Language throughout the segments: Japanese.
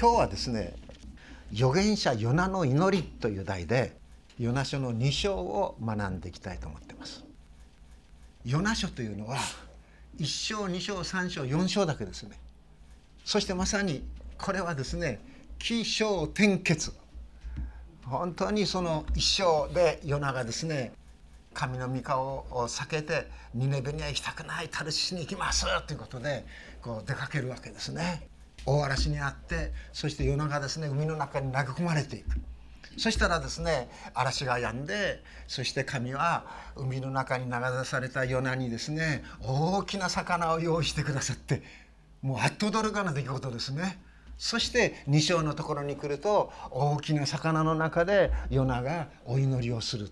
今日はですね預言者ヨナの祈りという題でヨナ書の2章を学んでいきたいと思ってます。ヨナ書というのは1章2章3章4章だけですね。そしてまさにこれはですね起承転結。本当にその一章でヨナがですね神の御顔を避けてニネベには行きたくないタルシスに行きますということでこう出かけるわけですね。大嵐にあってそして夜中ですね海の中に投げ込まれていくそしたらですね嵐が止んでそして神は海の中に流されたヨナにですね大きな魚を用意してくださってもうあっと驚かな出来事ですね。そして2章のところに来ると大きな魚の中でヨナがお祈りをする。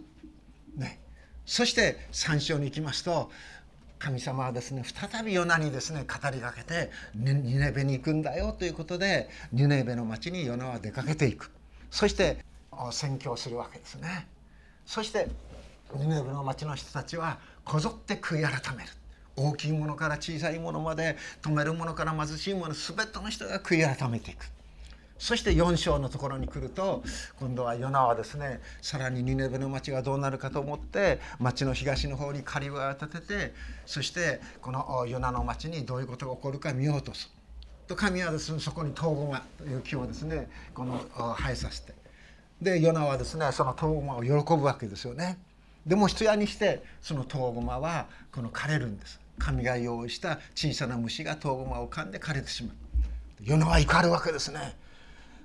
ね、そして3章に行きますと神様はですね再びヨナにですね語りかけてニネベに行くんだよということでニネベの町にヨナは出かけていく。そして宣教するわけですね。そしてニネベの町の人たちはこぞって悔い改める。大きいものから小さいものまで止めるものから貧しいもの全ての人が悔い改めていく。そして4章のところに来ると今度はヨナはですねさらにニネベの町がどうなるかと思って町の東の方に狩りを立ててそしてこのヨナの町にどういうことが起こるか見ようとする。と神はですねそこにトウゴマという木をですねこの生えさせてでヨナはですねそのトウゴマを喜ぶわけですよね。でも一夜にしてそのトウゴマはこの枯れるんです。神が用意した小さな虫がトウゴマを噛んで枯れてしまう。ヨナは怒るわけですね。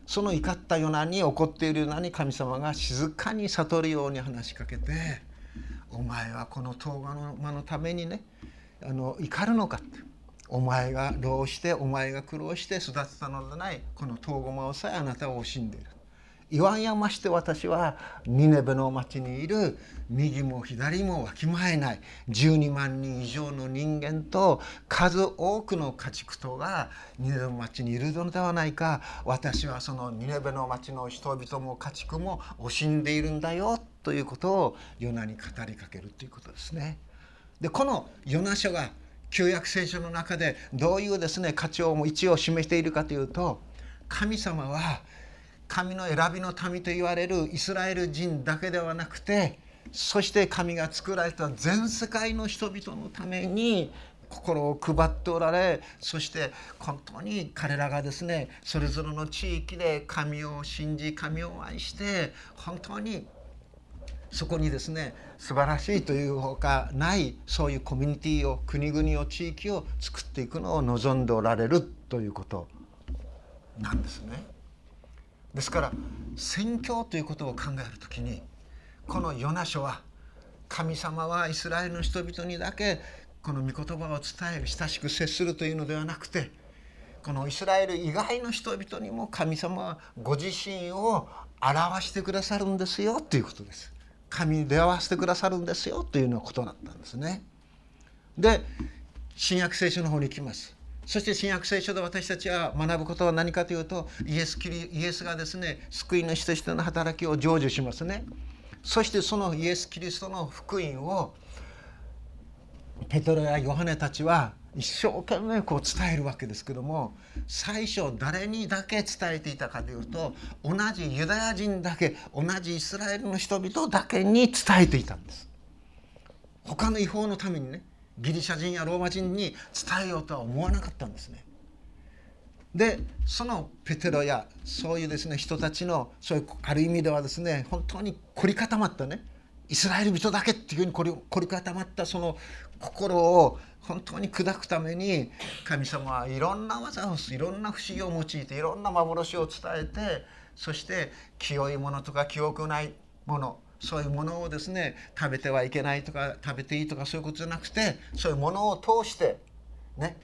その怒ったヨナに怒っているヨナに神様が静かに悟るように話しかけて「お前はこの東馬の間のためにねあの怒るのか」って。お前が労してお前が苦労して育てたのではないこの東駒をさえあなたは惜しんでいる言わんやまして私はニネベの町にいる右も左もわきまえない12万人以上の人間と数多くの家畜とがニネベの町にいるのではないか私はそのニネベの町の人々も家畜も惜しんでいるんだよということをヨナに語りかけるということですね。でこのヨナ書が旧約聖書の中でどういうですね価値を位置を示しているかというと神様は神の選びの民と言われるイスラエル人だけではなくてそして神が作られた全世界の人々のために心を配っておられそして本当に彼らがですねそれぞれの地域で神を信じ神を愛して本当にそこにですね素晴らしいというほかないそういうコミュニティを国々を地域を作っていくのを望んでおられるということなんですね。ですから宣教ということを考える時にこのヨナ書は神様はイスラエルの人々にだけこの御言葉を伝える親しく接するというのではなくてこのイスラエル以外の人々にも神様はご自身を表してくださるんですよということです。神に出会わせてくださるんですよというようなことだったんですね。で新約聖書の方に行きます。そして新約聖書で私たちは学ぶことは何かというとイエスキリイエスがですね救い主としての働きを成就しますね。そしてそのイエス・キリストの福音をペトロやヨハネたちは一生懸命こう伝えるわけですけども最初誰にだけ伝えていたかというと同じユダヤ人だけ同じイスラエルの人々だけに伝えていたんです。他の違法のためにねギリシャ人やローマ人に伝えようとは思わなかったんですね。でそのペテロやそういうですね人たちのそういうある意味ではですね本当に凝り固まったねイスラエル人だけっていうふうに凝り凝り固まったその心を本当に砕くために神様はいろんな技をいろんな不思議を用いていろんな幻を伝えてそして清いものとか記憶ないものそういうものをですね食べてはいけないとか食べていいとかそういうことじゃなくてそういうものを通してね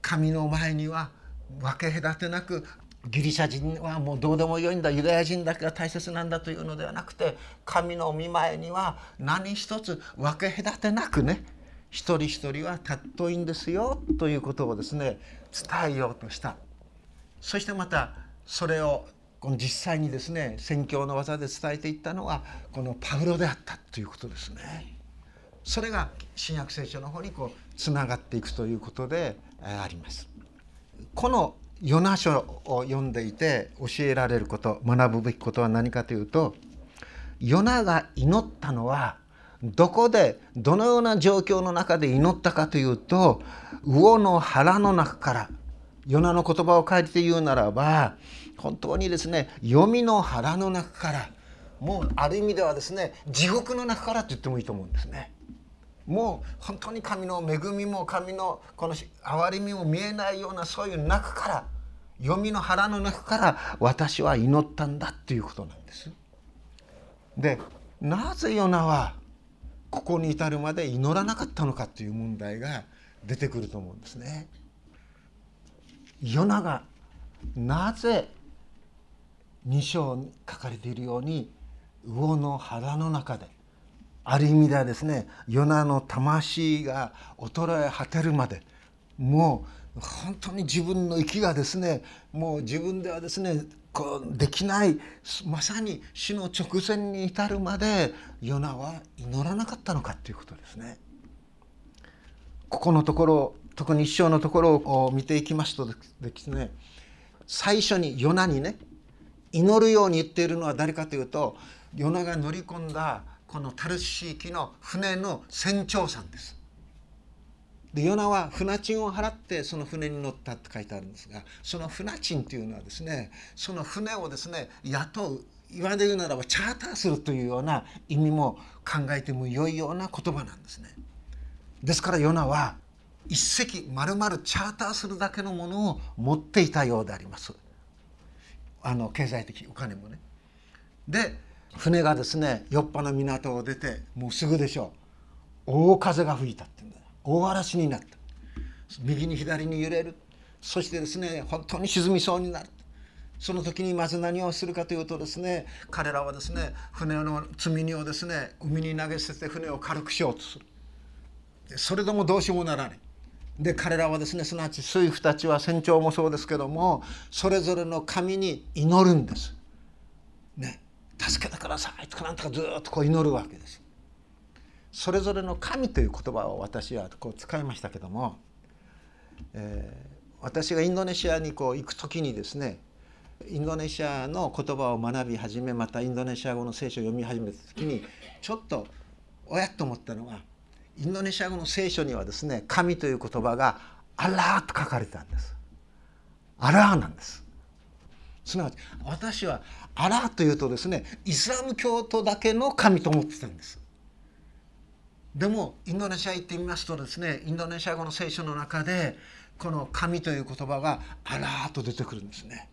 神の前には分け隔てなくギリシャ人はもうどうでもよいんだユダヤ人だけが大切なんだというのではなくて神の御前には何一つ分け隔てなくね一人一人は尊いんですよということをですね伝えようとした。そしてまたそれをこの実際にですね宣教の技で伝えていったのはこのパウロであったということですね。それが新約聖書の方にこうつながっていくということであります。このヨナ書を読んでいて教えられること学ぶべきことは何かというとヨナが祈ったのはどこでどのような状況の中で祈ったかというと魚の腹の中からヨナの言葉を借りて言うならば本当にですね読みの腹の中からもうある意味ではですね地獄の中からと言ってもいいと思うんですね。もう本当に神の恵みも神のこの憐れみも見えないようなそういう中から読みの腹の中から私は祈ったんだっていうことなんです。でなぜヨナはここに至るまで祈らなかったのかという問題が出てくると思うんですね。ヨナがなぜ2章に書かれているように魚の腹の中である意味ではですねヨナの魂が衰え果てるまでもう本当に自分の息がですねもう自分ではですねこうできないまさに死の直前に至るまでヨナは祈らなかったのかということですね。ここのところ特に一章のところを見ていきますとですね最初にヨナにね祈るように言っているのは誰かというとヨナが乗り込んだこのタルシーキの船の船長さんです。でヨナは船賃を払ってその船に乗ったって書いてあるんですがその船賃というのはですねその船をですね雇う今で言うならばチャーターするというような意味も考えても良いような言葉なんですね。ですからヨナは一隻まるまるチャーターするだけのものを持っていたようであります。あの経済的お金もね。で船がですね酔っぱの港を出てもうすぐでしょう。大風が吹いたっていうんだ大嵐になった。右に左に揺れる。そしてですね本当に沈みそうになる。その時にまず何をするかというとですね彼らはですね船の積み荷をですね海に投げ捨てて船を軽くしようとする。それでもどうしようもならない。で彼らはですねすなわち水夫たちは船長もそうですけどもそれぞれの神に祈るんですね助けてくださいとかなんとかずっとこう祈るわけです。それぞれの神という言葉を私はこう使いましたけども、えー、私がインドネシアにこう行く時にですねインドネシアの言葉を学び始めまたインドネシア語の聖書を読み始めた時にちょっとおやっと思ったのはインドネシア語の聖書にはですね神という言葉が「アラー」と書かれてたんです。アラーなんです。すなわち私はアラーというとですねイスラム教徒だけの神と思ってたんですでもインドネシア行ってみますとですねインドネシア語の聖書の中でこの神という言葉がアラーと出てくるんですね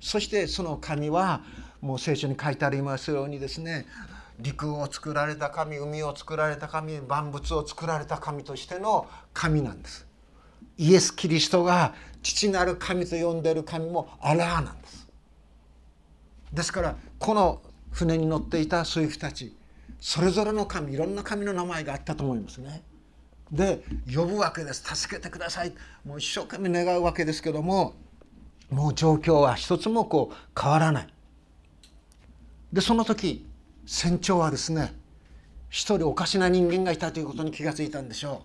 そしてその神はもう聖書に書いてありますようにですね陸を作られた神海を作られた神万物を作られた神としての神なんです。イエス・キリストが父なる神と呼んでいる神もアラーなんです。ですからこの船に乗っていた水夫たちそれぞれの神いろんな神の名前があったと思いますね。で呼ぶわけです。助けてください。もう一生懸命願うわけですけどももう状況は一つもこう変わらない。でその時船長はですね一人おかしな人間がいたということに気がついたんでしょ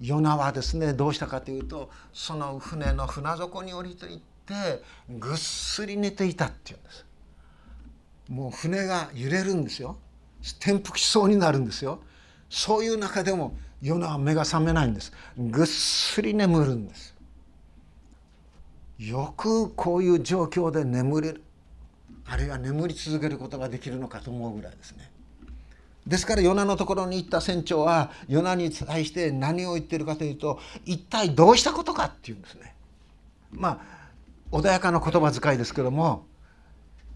う。ヨナはですねどうしたかというとその船の船底に降りていってぐっすり寝ていたっていうんです。もう船が揺れるんですよ。転覆しそうになるんですよ。そういう中でもヨナは目が覚めないんです。ぐっすり眠るんです。よくこういう状況で眠れる。あるいは眠り続けることができるのかと思うぐらいですね。ですからヨナのところに行った船長はヨナに対して何を言ってるかというと一体どうしたことかっていうんですね。まあ穏やかな言葉遣いですけども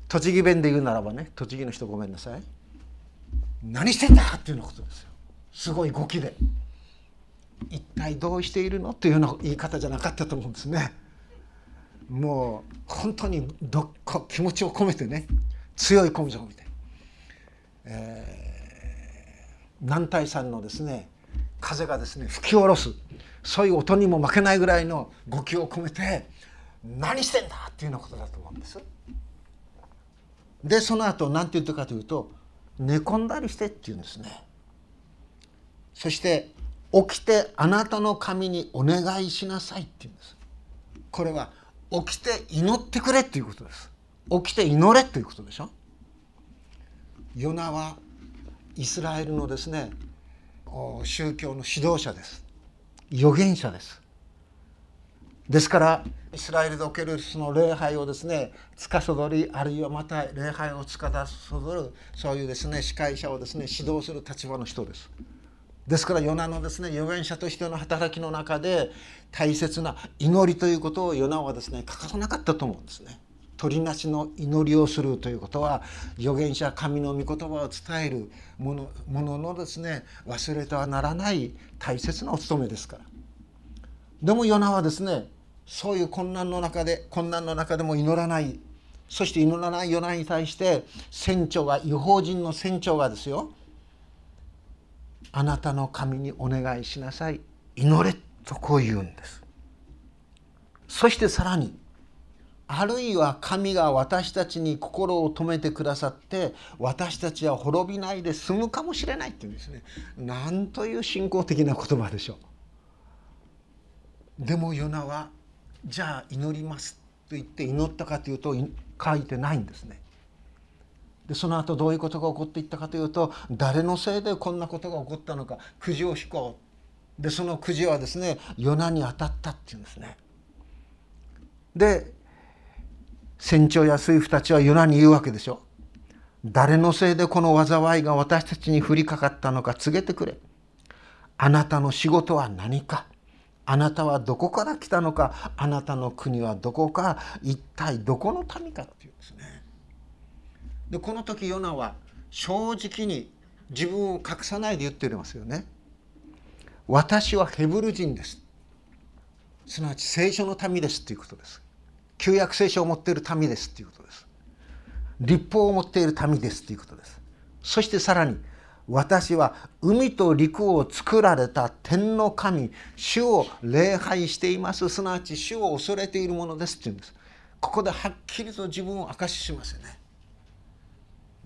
栃木弁で言うならばね栃木の人ごめんなさい。何してんだっていうようなことですよ。すごい語気で一体どうしているのというような言い方じゃなかったと思うんですね。もう本当にどっ気持ちを込めてね強い根性を見て、えー南大山のですね風がですね吹き下ろすそういう音にも負けないぐらいの語気を込めて「何してんだ!」っていうようなことだと思うんです。でその後何て言ったかというと「寝込んだりして」って言うんですね。そして「起きてあなたの神にお願いしなさい」って言うんです。これは起きて祈ってくれっていうことです。起きて祈れということでしょ？ヨナはイスラエルのですね宗教の指導者です。預言者です。ですからイスラエルでおけるその礼拝をですね司りあるいはまた礼拝を司るそういうですね司会者をですね指導する立場の人です。ですからヨナのですね預言者としての働きの中で大切な祈りということをヨナはですね欠かさなかったと思うんですね。鳥なしの祈りをするということは預言者神の御言葉を伝えるものもののですね忘れてはならない大切なお務めですから。でもヨナはですねそういう困難の中で困難の中でも祈らないそして祈らないヨナに対して船長が違法人の船長がですよあなたの神にお願いしなさい。祈れとこう言うんです。そしてさらにあるいは神が私たちに心を止めてくださって私たちは滅びないで済むかもしれないっていうんですね。なんという信仰的な言葉でしょう。でもヨナはじゃあ祈りますと言って祈ったかというと書いてないんですね。でその後どういうことが起こっていったかというと誰のせいでこんなことが起こったのかくじを引こうでそのくじはですねヨナに当たったっていうんですね。で船長や水夫たちはヨナに言うわけでしょ。誰のせいでこの災いが私たちに降りかかったのか告げてくれ。あなたの仕事は何か？あなたはどこから来たのか？あなたの国はどこか？一体どこの民かっていうんですね。でこの時ヨナは正直に自分を隠さないで言っておりますよね。私はヘブル人です。すなわち聖書の民ですということです。旧約聖書を持っている民ですということです。立法を持っている民ですということです。そしてさらに私は海と陸を作られた天の神主を礼拝していますすなわち主を恐れているものですって言うんですここではっきりと自分を明かししますよね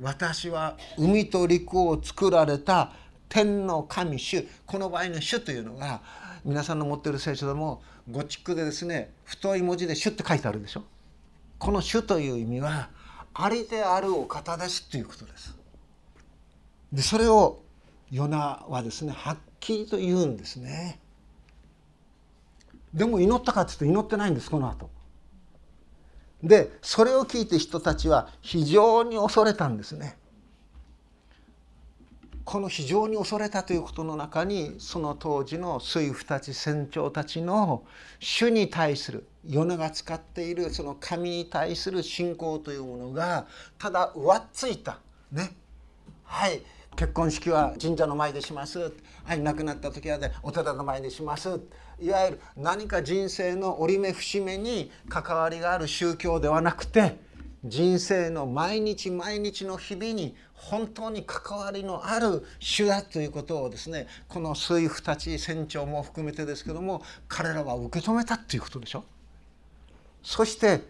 私は海と陸を作られた天の神主。この場合の主というのが皆さんの持っている聖書でもゴチックでですね太い文字で主って書いてあるでしょ。この主という意味はありであるお方ですということです。でそれをヨナはですねはっきりと言うんですね。でも祈ったかっていうと祈ってないんですこの後。でそれを聞いて人たちは非常に恐れたんですね。この非常に恐れたということの中にその当時の水夫たち船長たちの主に対するヨナが使っているその神に対する信仰というものがただ上っついた。ね。はい。結婚式は神社の前でします。はい亡くなった時はねお寺の前でします。いわゆる何か人生の折り目節目に関わりがある宗教ではなくて人生の毎日毎日の日々に本当に関わりのある主だということをですねこの水夫たち船長も含めてですけども彼らは受け止めたっていうことでしょ？そして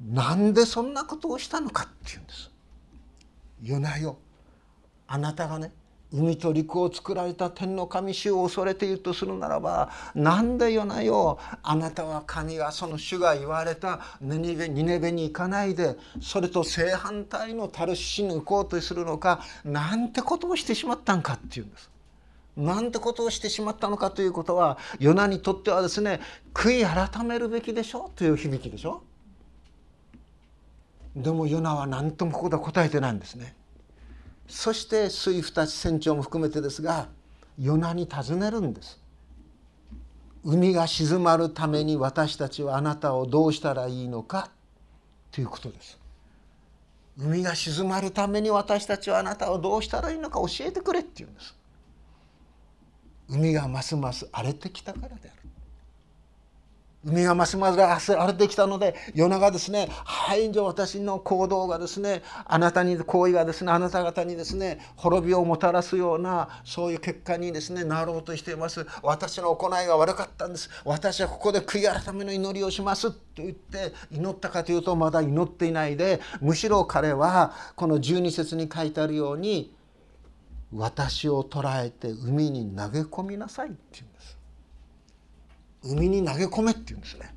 なんでそんなことをしたのかっていうんです。夜な夜あなたがね海と陸を作られた天の神主を恐れているとするならばなんでよなよあなたは神がその主が言われたニネベに行かないでそれと正反対のタルシに行こうとするのかなんてことをしてしまったんかっていうんです。なんてことをしてしまったのかということはヨナにとってはですね悔い改めるべきでしょうという響きでしょでもヨナは何ともここで答えてないんですね。そして水夫たち船長も含めてですがヨナに尋ねるんです。海が静まるために私たちはあなたをどうしたらいいのかということです。海が静まるために私たちはあなたをどうしたらいいのか教えてくれって言うんです。海がますます荒れてきたからである。海がますます荒れてきたので夜中ですねはいじゃ私の行動がですねあなたに行為がですねあなた方にですね滅びをもたらすようなそういう結果にですねなろうとしています私の行いが悪かったんです私はここで悔い改めの祈りをしますと言って祈ったかというとまだ祈っていないでむしろ彼はこの12節に書いてあるように私を捕らえて海に投げ込みなさいって言う。海に投げ込めって言うんですね。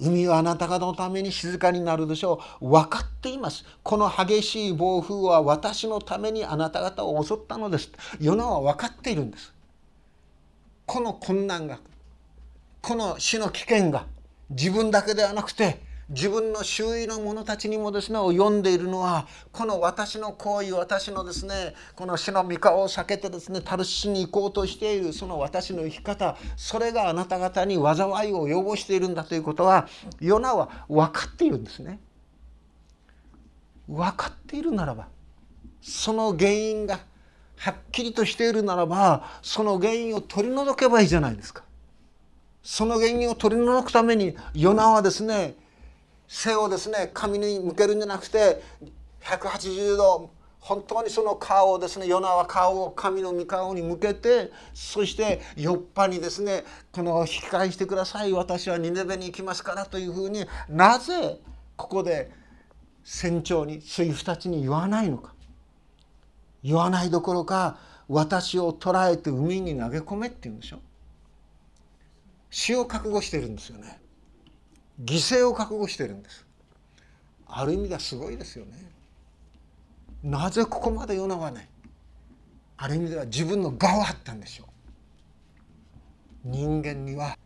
海はあなた方のために静かになるでしょう。分かっています。この激しい暴風は私のためにあなた方を襲ったのです。ヨナは分かっているんです。この困難がこの死の危険が自分だけではなくて自分の周囲の者たちにもですね読んでいるのはこの私の行為私のですねこの死の御顔を避けてですねタルシに行こうとしているその私の生き方それがあなた方に災いを及ぼしているんだということはヨナは分かっているんですね。分かっているならばその原因がはっきりとしているならばその原因を取り除けばいいじゃないですか。その原因を取り除くためにヨナはですね背をですね神に向けるんじゃなくて180度本当にその顔をですねヨナは顔を神の御顔に向けてそしてヨッパにですねこの引き返してください私はニネベに行きますからというふうになぜここで船長に水夫たちに言わないのか。言わないどころか私を捕らえて海に投げ込めって言うんでしょ。死を覚悟してるんですよね。犠牲を覚悟してるんです。ある意味ではすごいですよね。なぜここまで世のはねある意味では自分の我はあったんでしょう。人間には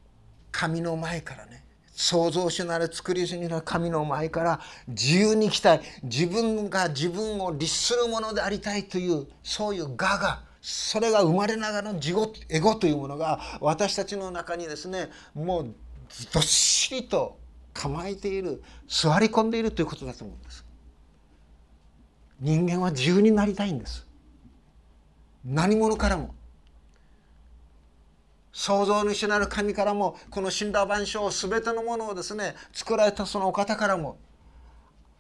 神の前からね創造主なる作り主になる神の前から自由に生きたい自分が自分を律するものでありたいというそういう我がそれが生まれながらの自己エゴというものが私たちの中にですねもうどっしりと構えている座り込んでいるということだと思うんです。人間は自由になりたいんです。何者からも。創造主なる神からもこの死んだ万象全てのものをですね作られたそのお方からも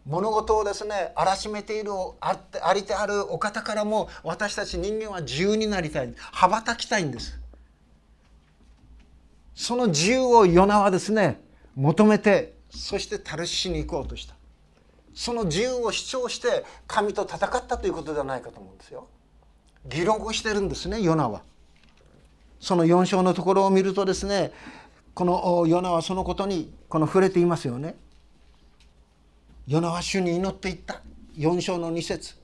物事をですね荒らしめているあありてあるお方からも私たち人間は自由になりたい。羽ばたきたいんです。その自由をヨナはですね求めてそしてタルシに行こうとした。その自由を主張して神と戦ったということではないかと思うんですよ。議論をしてるんですねヨナは。その4章のところを見るとですねこのヨナはそのことにこの触れていますよね。ヨナは主に祈っていった。4章の2節。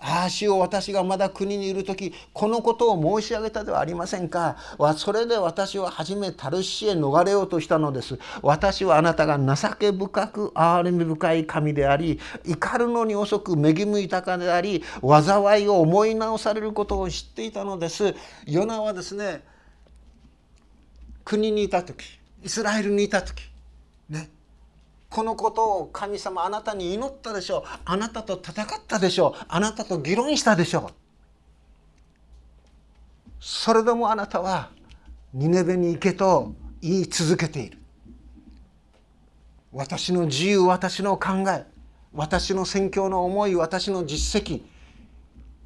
ああ主を私がまだ国にいる時このことを申し上げたではありませんか。それで私は初めタルシへ逃れようとしたのです。私はあなたが情け深く憐れみ深い神であり怒るのに遅く恵み豊かであり災いを思い直されることを知っていたのです。ヨナはですね国にいた時イスラエルにいた時ねこのことを神様あなたに祈ったでしょう。あなたと戦ったでしょう。あなたと議論したでしょう。それでもあなたはニネベに行けと言い続けている。私の自由私の考え私の宣教の思い私の実績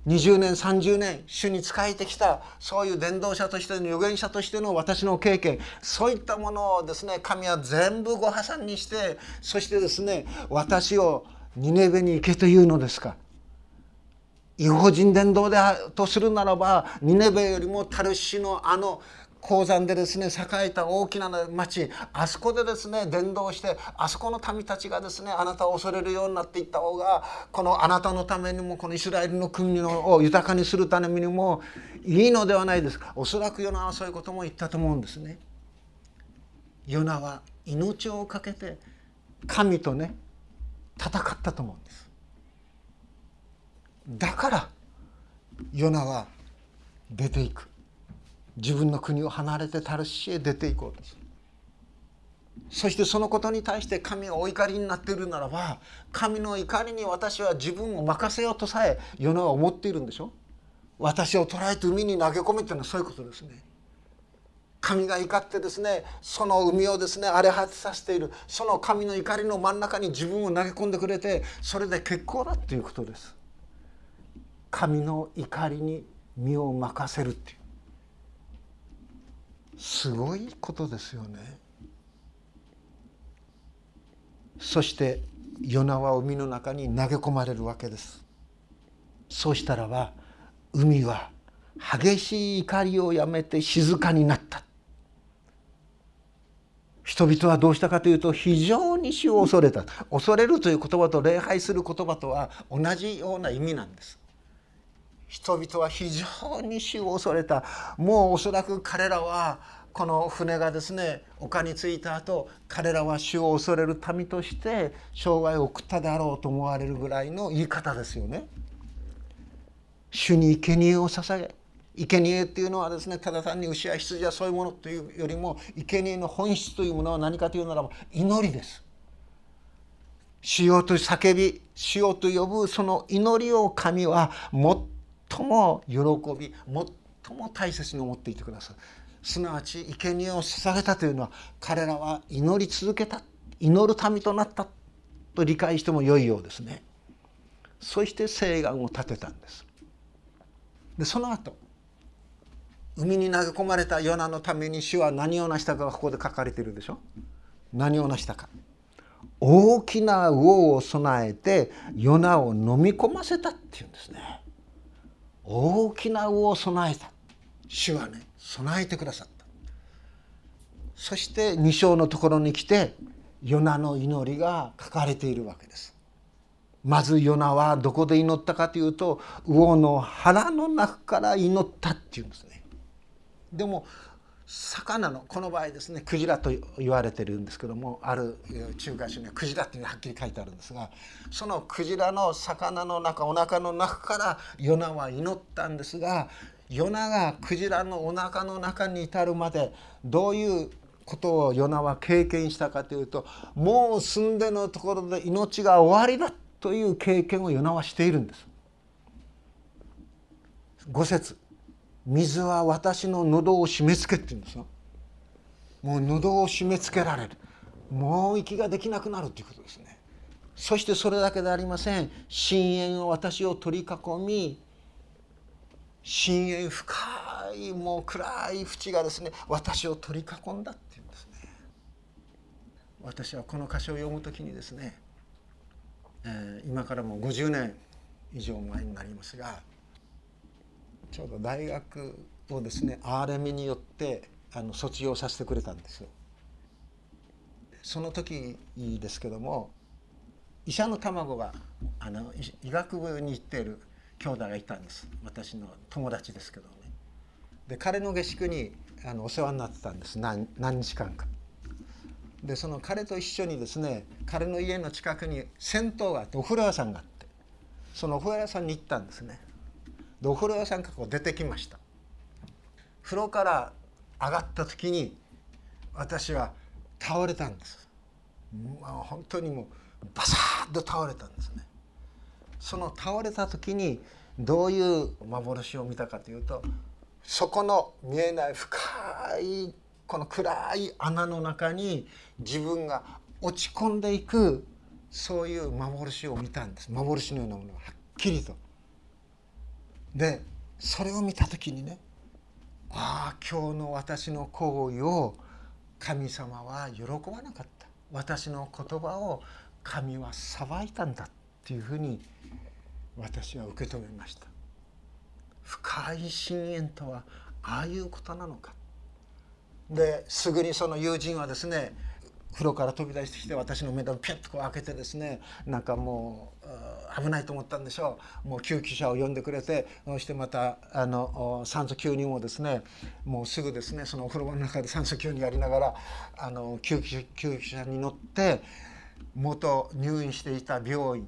20年30年主に仕えてきたそういう伝道者としての預言者としての私の経験そういったものをですね神は全部ご破産にしてそしてですね私をニネベに行けというのですか。違法人伝道でとするならばニネベよりもタルシのあの鉱山でですね栄えた大きな町あそこでですね伝道してあそこの民たちがですねあなたを恐れるようになっていった方がこのあなたのためにもこのイスラエルの国を豊かにするためにもいいのではないですかおそらくヨナはそういうことも言ったと思うんですね。ヨナは命を懸けて神とね戦ったと思うんです。だからヨナは出ていく自分の国を離れてタルシへ出ていこうとする。そしてそのことに対して神がお怒りになっているならば神の怒りに私は自分を任せようとさえ世のは思っているんでしょ？私を捕らえて海に投げ込めっていうのはそういうことですね。神が怒ってですねその海をですね荒れ果てさせている。その神の怒りの真ん中に自分を投げ込んでくれてそれで結構だっていうことです。神の怒りに身を任せるっていう。すごいことですよね。そしてヨナは海の中に投げ込まれるわけです。そうしたらば海は激しい怒りをやめて静かになった。人々はどうしたかというと非常に死を恐れた恐れるという言葉と礼拝する言葉とは同じような意味なんです人々は非常に死を恐れたもうおそらく彼らはこの船がですね丘に着いた後彼らは死を恐れる民として生涯を送ったであろうと思われるぐらいの言い方ですよね。主に生贄を捧げ生贄っていうのはですねただ単に牛や羊やそういうものというよりも生贄の本質というものは何かというならば祈りです。主ようと叫び主ようと呼ぶその祈りを神は最も喜び最も大切に思っていてください。すなわち生贄を捧げたというのは彼らは祈り続けた祈る民となったと理解してもよいようですね。そして誓願を立てたんです。でその後海に投げ込まれたヨナのために主は何を成したかがここで書かれてるでしょ何を成したか大きな魚を備えてヨナを飲み込ませたっていうんですね大きな魚を備えた。主はね備えてくださった。そして2章のところに来てヨナの祈りが書かれているわけです。まずヨナはどこで祈ったかというと魚の腹の中から祈ったっていうんですね。でも魚のこの場合ですねクジラと言われてるんですけどもある中華書にはクジラっていうのはっきり書いてあるんですがそのクジラの魚の中お腹の中からヨナは祈ったんですがヨナがクジラのお腹の中に至るまでどういうことをヨナは経験したかというともう住んでのところで命が終わりだという経験をヨナはしているんです。五節水は私の喉を締め付けって言うんですよ。もう喉を締め付けられる。もう息ができなくなるということですね。そしてそれだけでありません。深淵を私を取り囲み深淵深いもう暗い淵がですね私を取り囲んだっていうんですね。私はこの歌詞を読むときにですねえー、今からもう50年以上前になりますがちょうど大学をですねアーレミによってあの卒業させてくれたんですよ。その時ですけども医者の卵があの医学部に行っている兄弟がいたんです私の友達ですけどね。で彼の下宿にあのお世話になってたんです何何日間か。でその彼と一緒にですね彼の家の近くに銭湯があってお風呂屋さんがあってそのお風呂屋さんに行ったんですねでお風呂屋さんからこう出てきました。風呂から上がった時に私は倒れたんです、まあ、本当にもうバサッと倒れたんですね。その倒れた時にどういう幻を見たかというとそこの見えない深いこの暗い穴の中に自分が落ち込んでいくそういう幻を見たんです。幻のようなものがはっきりと。でそれを見た時にねああ今日の私の行為を神様は喜ばなかった。私の言葉を神は裁いたんだっていうふうに私は受け止めました。深い深淵とはああいうことなのか。ですぐにその友人はですね風呂から飛び出してきて私の目をピュッとこう開けてですねなんかもう危ないと思ったんでしょう。もう救急車を呼んでくれてそしてまたあの酸素吸入もですねもうすぐですねそのお風呂場の中で酸素吸入やりながらあの救急救急車に乗って元入院していた病院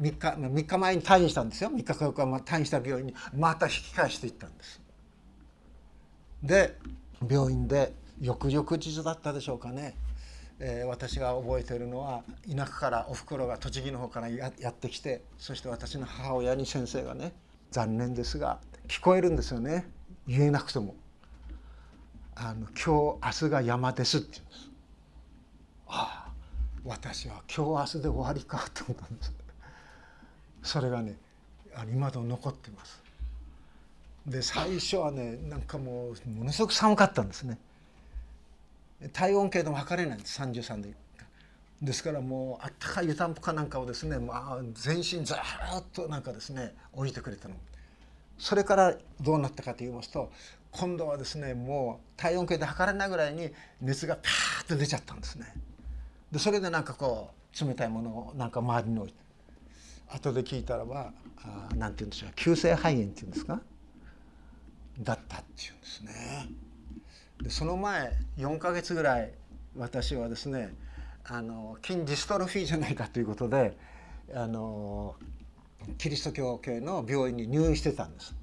3日 ,3 日前に退院したんですよ。3日か4日退院した病院にまた引き返していったんです。で病院で翌々日だったでしょうかね、えー、私が覚えているのは田舎からおふくろが栃木の方からやってきてそして私の母親に先生がね「残念ですが聞こえるんですよね言えなくても。あの今日明日が山ですって言うんです。ああ私は今日明日で終わりかと思ったんです。それがね今でも残ってます。で最初はねなんかもうものすごく寒かったんですね体温計でも測れないんです33度。ですからもうあったかい湯たんぽかなんかをですね、まあ、全身ずっとなんかですね置いてくれたの。それからどうなったかと言いますと今度はですねもう体温計で測れないぐらいに熱がパーッと出ちゃったんですね。でそれでなんかこう冷たいものをなんか周りに置いて。後で聞いたらば何て言うんでしょう急性肺炎っていうんですか？だったっていうんですね。でその前4ヶ月ぐらい私はですねあの筋ジストロフィーじゃないかということであのキリスト教系の病院に入院してたんです。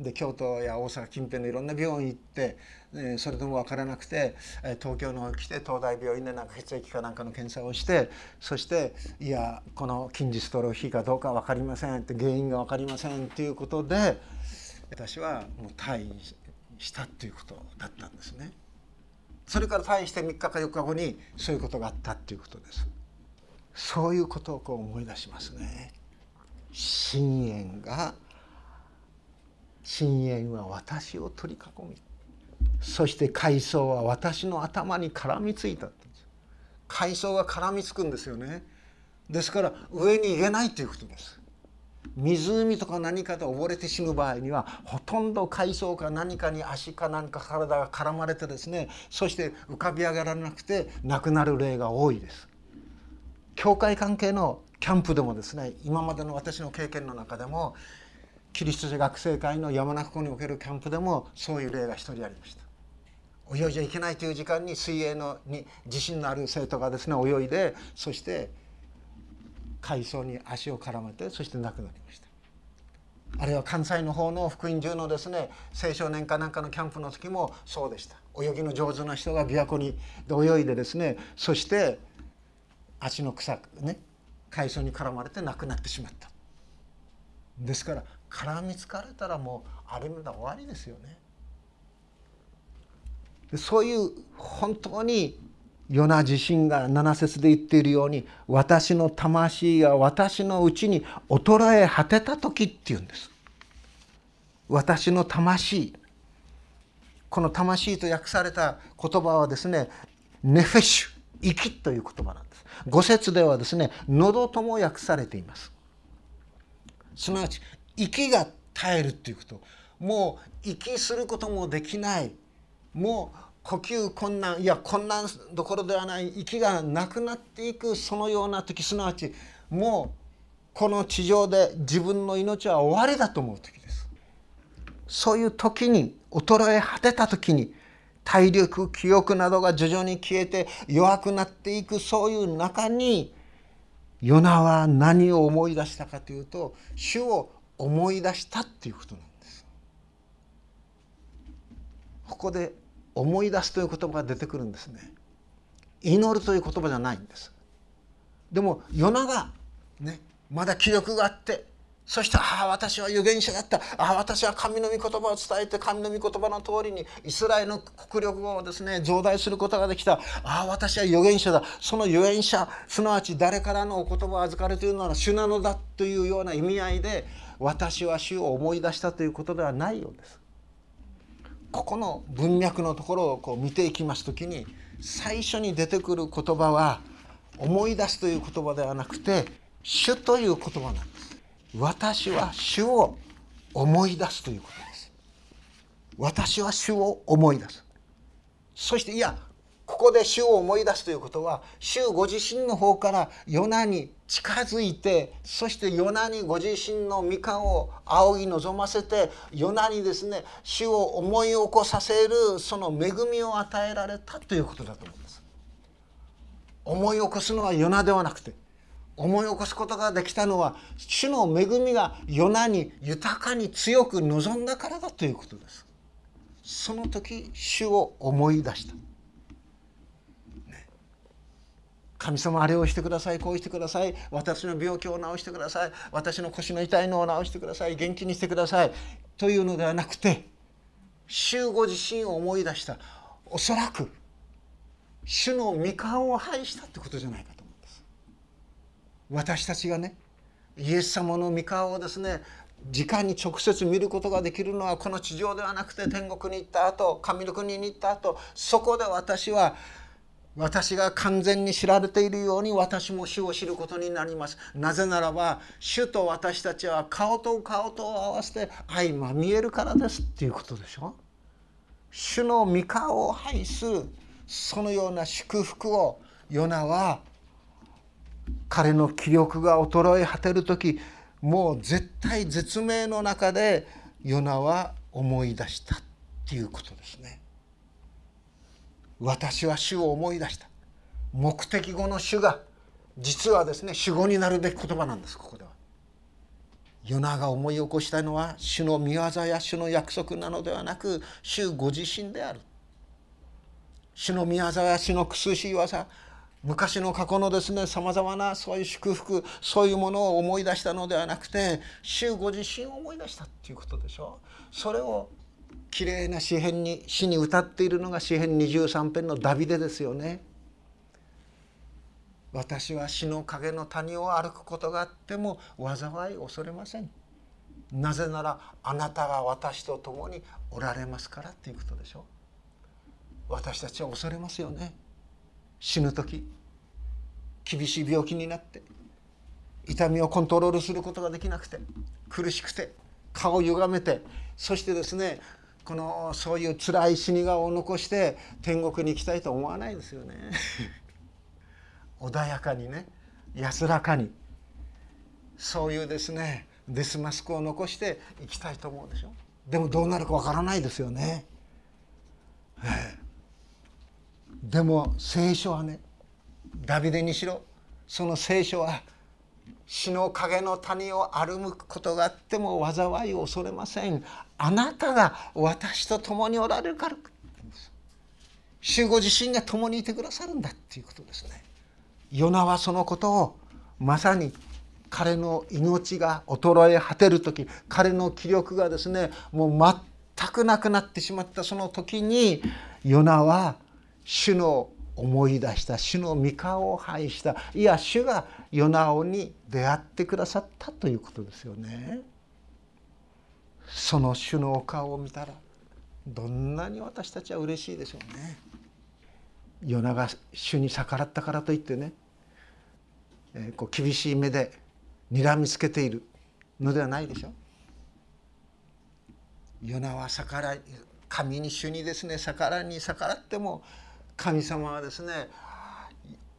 で京都や大阪近辺のいろんな病院行って、えそれでも分からなくて、え東京の方来て東大病院でなんか血液かなんかの検査をしてそしていやこの筋ジストロフィーかどうか分かりませんって原因が分かりませんっていうことで私はもう退院したっていうことだったんですね。それから退して3日か4日後にそういうことがあったっていうことです。そういうことをこう思い出しますね。深淵が深淵は私を取り囲みそして海藻は私の頭に絡みついた海藻が絡みつくんですよねですから上に行けないということです湖とか何かで溺れて死ぬ場合にはほとんど海藻か何かに足か何か体が絡まれてですねそして浮かび上がらなくて亡くなる例が多いです。教会関係のキャンプでもですね今までの私の経験の中でもキリスト者学生会の山中湖におけるキャンプでもそういう例が一人ありました。泳いじゃいけないという時間に水泳のに自信のある生徒がですね泳いでそして海藻に足を絡めてそして亡くなりました。あるいは関西の方の福音中のですね青少年かなんかのキャンプの時もそうでした。泳ぎの上手な人が琵琶湖に泳いでですねそして足の草ね海藻に絡まれて亡くなってしまった。ですから絡みつかれたらもうあれまだ終わりですよね。そういう本当にヨナ自身が七節で言っているように私の魂が私のうちに衰え果てた時っていうんです。私の魂。この魂と訳された言葉はですねネフェシュ息という言葉なんです。五節ではですね喉とも訳されています。すなわち息が絶えるっていうこと。もう息することもできない。もう呼吸困難いや困難どころではない息がなくなっていくそのような時すなわちもうこの地上で自分の命は終わりだと思う時です。そういう時に衰え果てた時に体力記憶などが徐々に消えて弱くなっていくそういう中にヨナは何を思い出したかというと主を思い出したっていうことなんです。ここで思い出すという言葉が出てくるんですね。祈るという言葉じゃないんです。でも夜中ねまだ気力があってそしてああ私は預言者だった。ああ私は神の御言葉を伝えて神の御言葉の通りにイスラエルの国力をですね増大することができた。ああ私は預言者だ。その預言者すなわち誰からのお言葉を預かるというのは主なのだというような意味合いで私は主を思い出したということではないようです。ここの文脈のところをこう見ていきます時に最初に出てくる言葉は思い出すという言葉ではなくて主という言葉なんです。私は主を思い出すということです。私は主を思い出す。そしていやここで主を思い出すということは主ご自身の方からヨナに近づいてそしてヨナにご自身の御顔を仰ぎ望ませてヨナにですね主を思い起こさせるその恵みを与えられたということだと思うんです。思い起こすのはヨナではなくて思い起こすことができたのは主の恵みがヨナに豊かに強く望んだからだということです。その時主を思い出した。神様あれをしてくださいこうしてください。私の病気を治してください。私の腰の痛いのを治してください。元気にしてください。というのではなくて主ご自身を思い出した。おそらく主の御顔を拝したってことじゃないかと思うんです。私たちがねイエス様の御顔をですね直に直接見ることができるのはこの地上ではなくて天国に行った後神の国に行った後そこで私は私が完全に知られているように私も主を知ることになりますなぜならば主と私たちは顔と顔と合わせて相まみえるからですっていうことでしょ主の御顔を拝すそのような祝福をヨナは彼の気力が衰え果てる時もう絶対絶命の中でヨナは思い出したっていうことですね。私は主を思い出した目的語の主が実はですね主語になるべき言葉なんですここでは。ヨナが思い起こしたのは主の御業や主の約束なのではなく主ご自身である。主の御業や主の苦しい技昔の過去のですねさまざまなそういう祝福そういうものを思い出したのではなくて主ご自身を思い出したっていうことでしょそれをきれいな詩篇に詩に歌っているのが詩篇23編のダビデですよね。私は死の影の谷を歩くことがあっても災い恐れません。なぜならあなたが私と共におられますからっていうことでしょ私たちは恐れますよね死ぬ時厳しい病気になって痛みをコントロールすることができなくて苦しくて顔を歪めてそしてですねこのそういう辛い死に顔を残して天国に行きたいと思わないですよね。穏やかにね安らかに。そういうですねデスマスクを残して行きたいと思うでしょ。でもどうなるかわからないですよね、ええ。でも聖書はねダビデにしろその聖書は死の影の谷を歩くことがあっても災いを恐れませんあなたが私と共におられるから主ご自身が共にいてくださるんだっていうことですねヨナはそのことをまさに彼の命が衰え果てる時彼の気力がですねもう全くなくなってしまったその時にヨナは主の思い出した主の御顔を拝したいや主がヨナオに出会ってくださったということですよね。その主のお顔を見たらどんなに私たちは嬉しいでしょうね。ヨナが主に逆らったからといってね、えー、こう厳しい目で睨みつけているのではないでしょう。ヨナは逆らい神に主にですね逆らに逆らっても神様はですね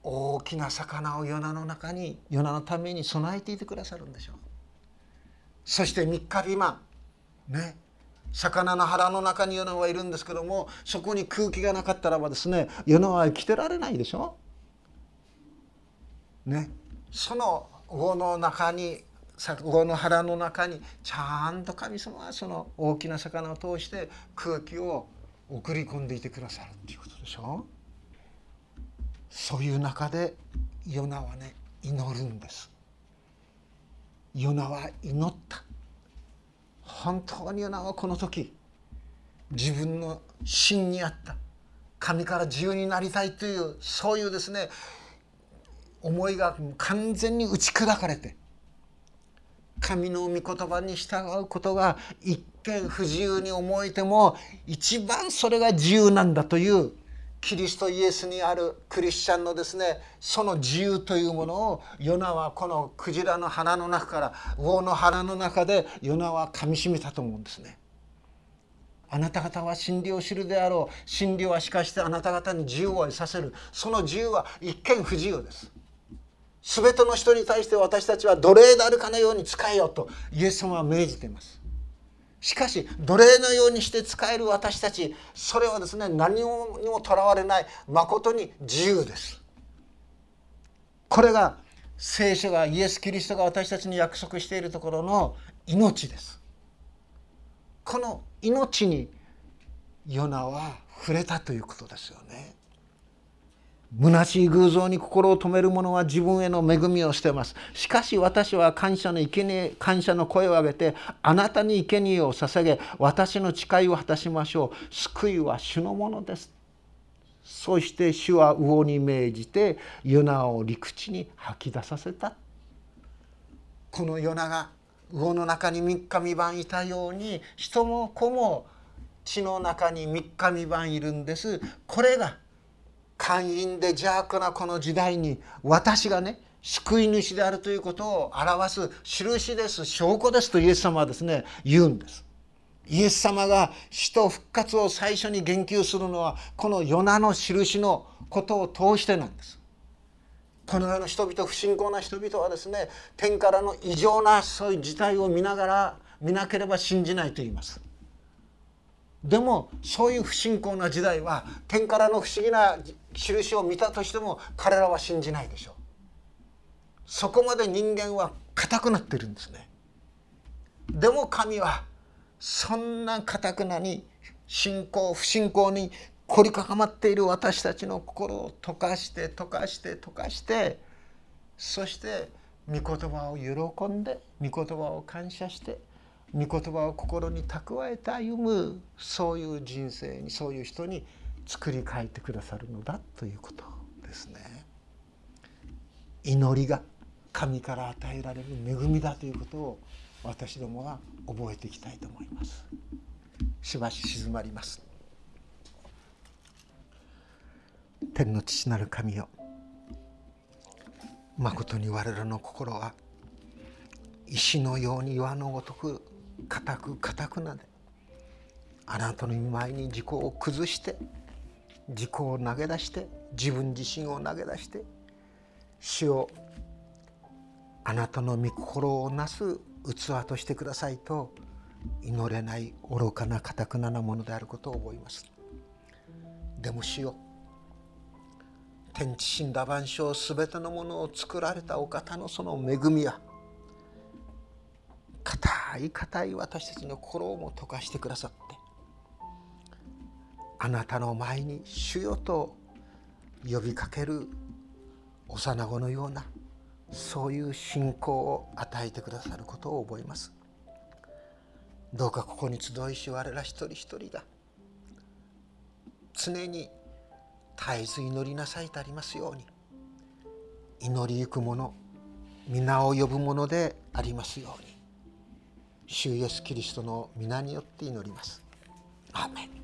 大きな魚をヨナの中にヨナのために備えていてくださるんでしょうそして三日日満ね。魚の腹の中にヨナはいるんですけどもそこに空気がなかったらばですねヨナは生きてられないでしょ？ね。その魚の中に魚の腹の中にちゃんと神様はその大きな魚を通して空気を送り込んでいてくださるっていうことでしょ？そういう中でヨナはね祈るんです。ヨナは祈った。本当にヨナはこの時自分の芯にあった神から自由になりたいというそういうですね思いが完全に打ち砕かれて神の御言葉に従うことが一見不自由に思えても一番それが自由なんだというキリストイエスにあるクリスチャンのですねその自由というものをヨナはこのクジラの腹の中から魚の腹の中でヨナはかみしめたと思うんですね。あなた方は真理を知るであろう真理はしかしてあなた方に自由を得させるその自由は一見不自由です。全ての人に対して私たちは奴隷であるかのように使えよとイエス様は命じていますしかし奴隷のようにして使える私たちそれはですね何にもとらわれない誠に自由です。これが聖書がイエス・キリストが私たちに約束しているところの命です。この命にヨナは触れたということですよね。虚しい偶像に心を止める者は自分への恵みを捨てます。しかし私は感謝の生贄感謝の声を上げてあなたに生贄を捧げ私の誓いを果たしましょう。救いは主のものです。そして主は魚に命じてヨナを陸地に吐き出させた。このヨナが魚の中に3日三晩いたように人も子も地の中に3日三晩いるんです。これが寛因で邪悪なこの時代に私がね救い主であるということを表す印です証拠ですとイエス様はですね言うんです。イエス様が死と復活を最初に言及するのはこのヨナの印のことを通してなんです。この世の人々不信仰な人々はですね天からの異常なそういう事態を見ながら見なければ信じないと言います。でもそういう不信仰な時代は天からの不思議な印を見たとしても彼らは信じないでしょう。そこまで人間は硬くなってるんですね。でも神はそんな堅くなに信仰不信仰に凝りかまっている私たちの心を溶かして溶かして溶かしてそして御言葉を喜んで御言葉を感謝して御言葉を心に蓄えて歩むそういう人生にそういう人に作り変えてくださるのだということですね。祈りが神から与えられる恵みだということを私どもは覚えていきたいと思います。しばし静まります。天の父なる神よまことに我らの心は石のように岩のごとく固く固くなであなたの見舞いに自己を崩して自己を投げ出して自分自身を投げ出して主をあなたの御心をなす器としてくださいと祈れない愚かなかたくななものであることを覚えます。でも主よ天地神羅万象すべてのものを作られたお方のその恵みは硬い硬い私たちの心をも溶かしてくださってあなたの前に主よと呼びかける幼子のようなそういう信仰を与えてくださることを覚えますどうかここに集いし我ら一人一人が常に絶えず祈りなさいとありますように祈りゆく者皆を呼ぶものでありますように主イエスキリストの皆によって祈ります。アーメン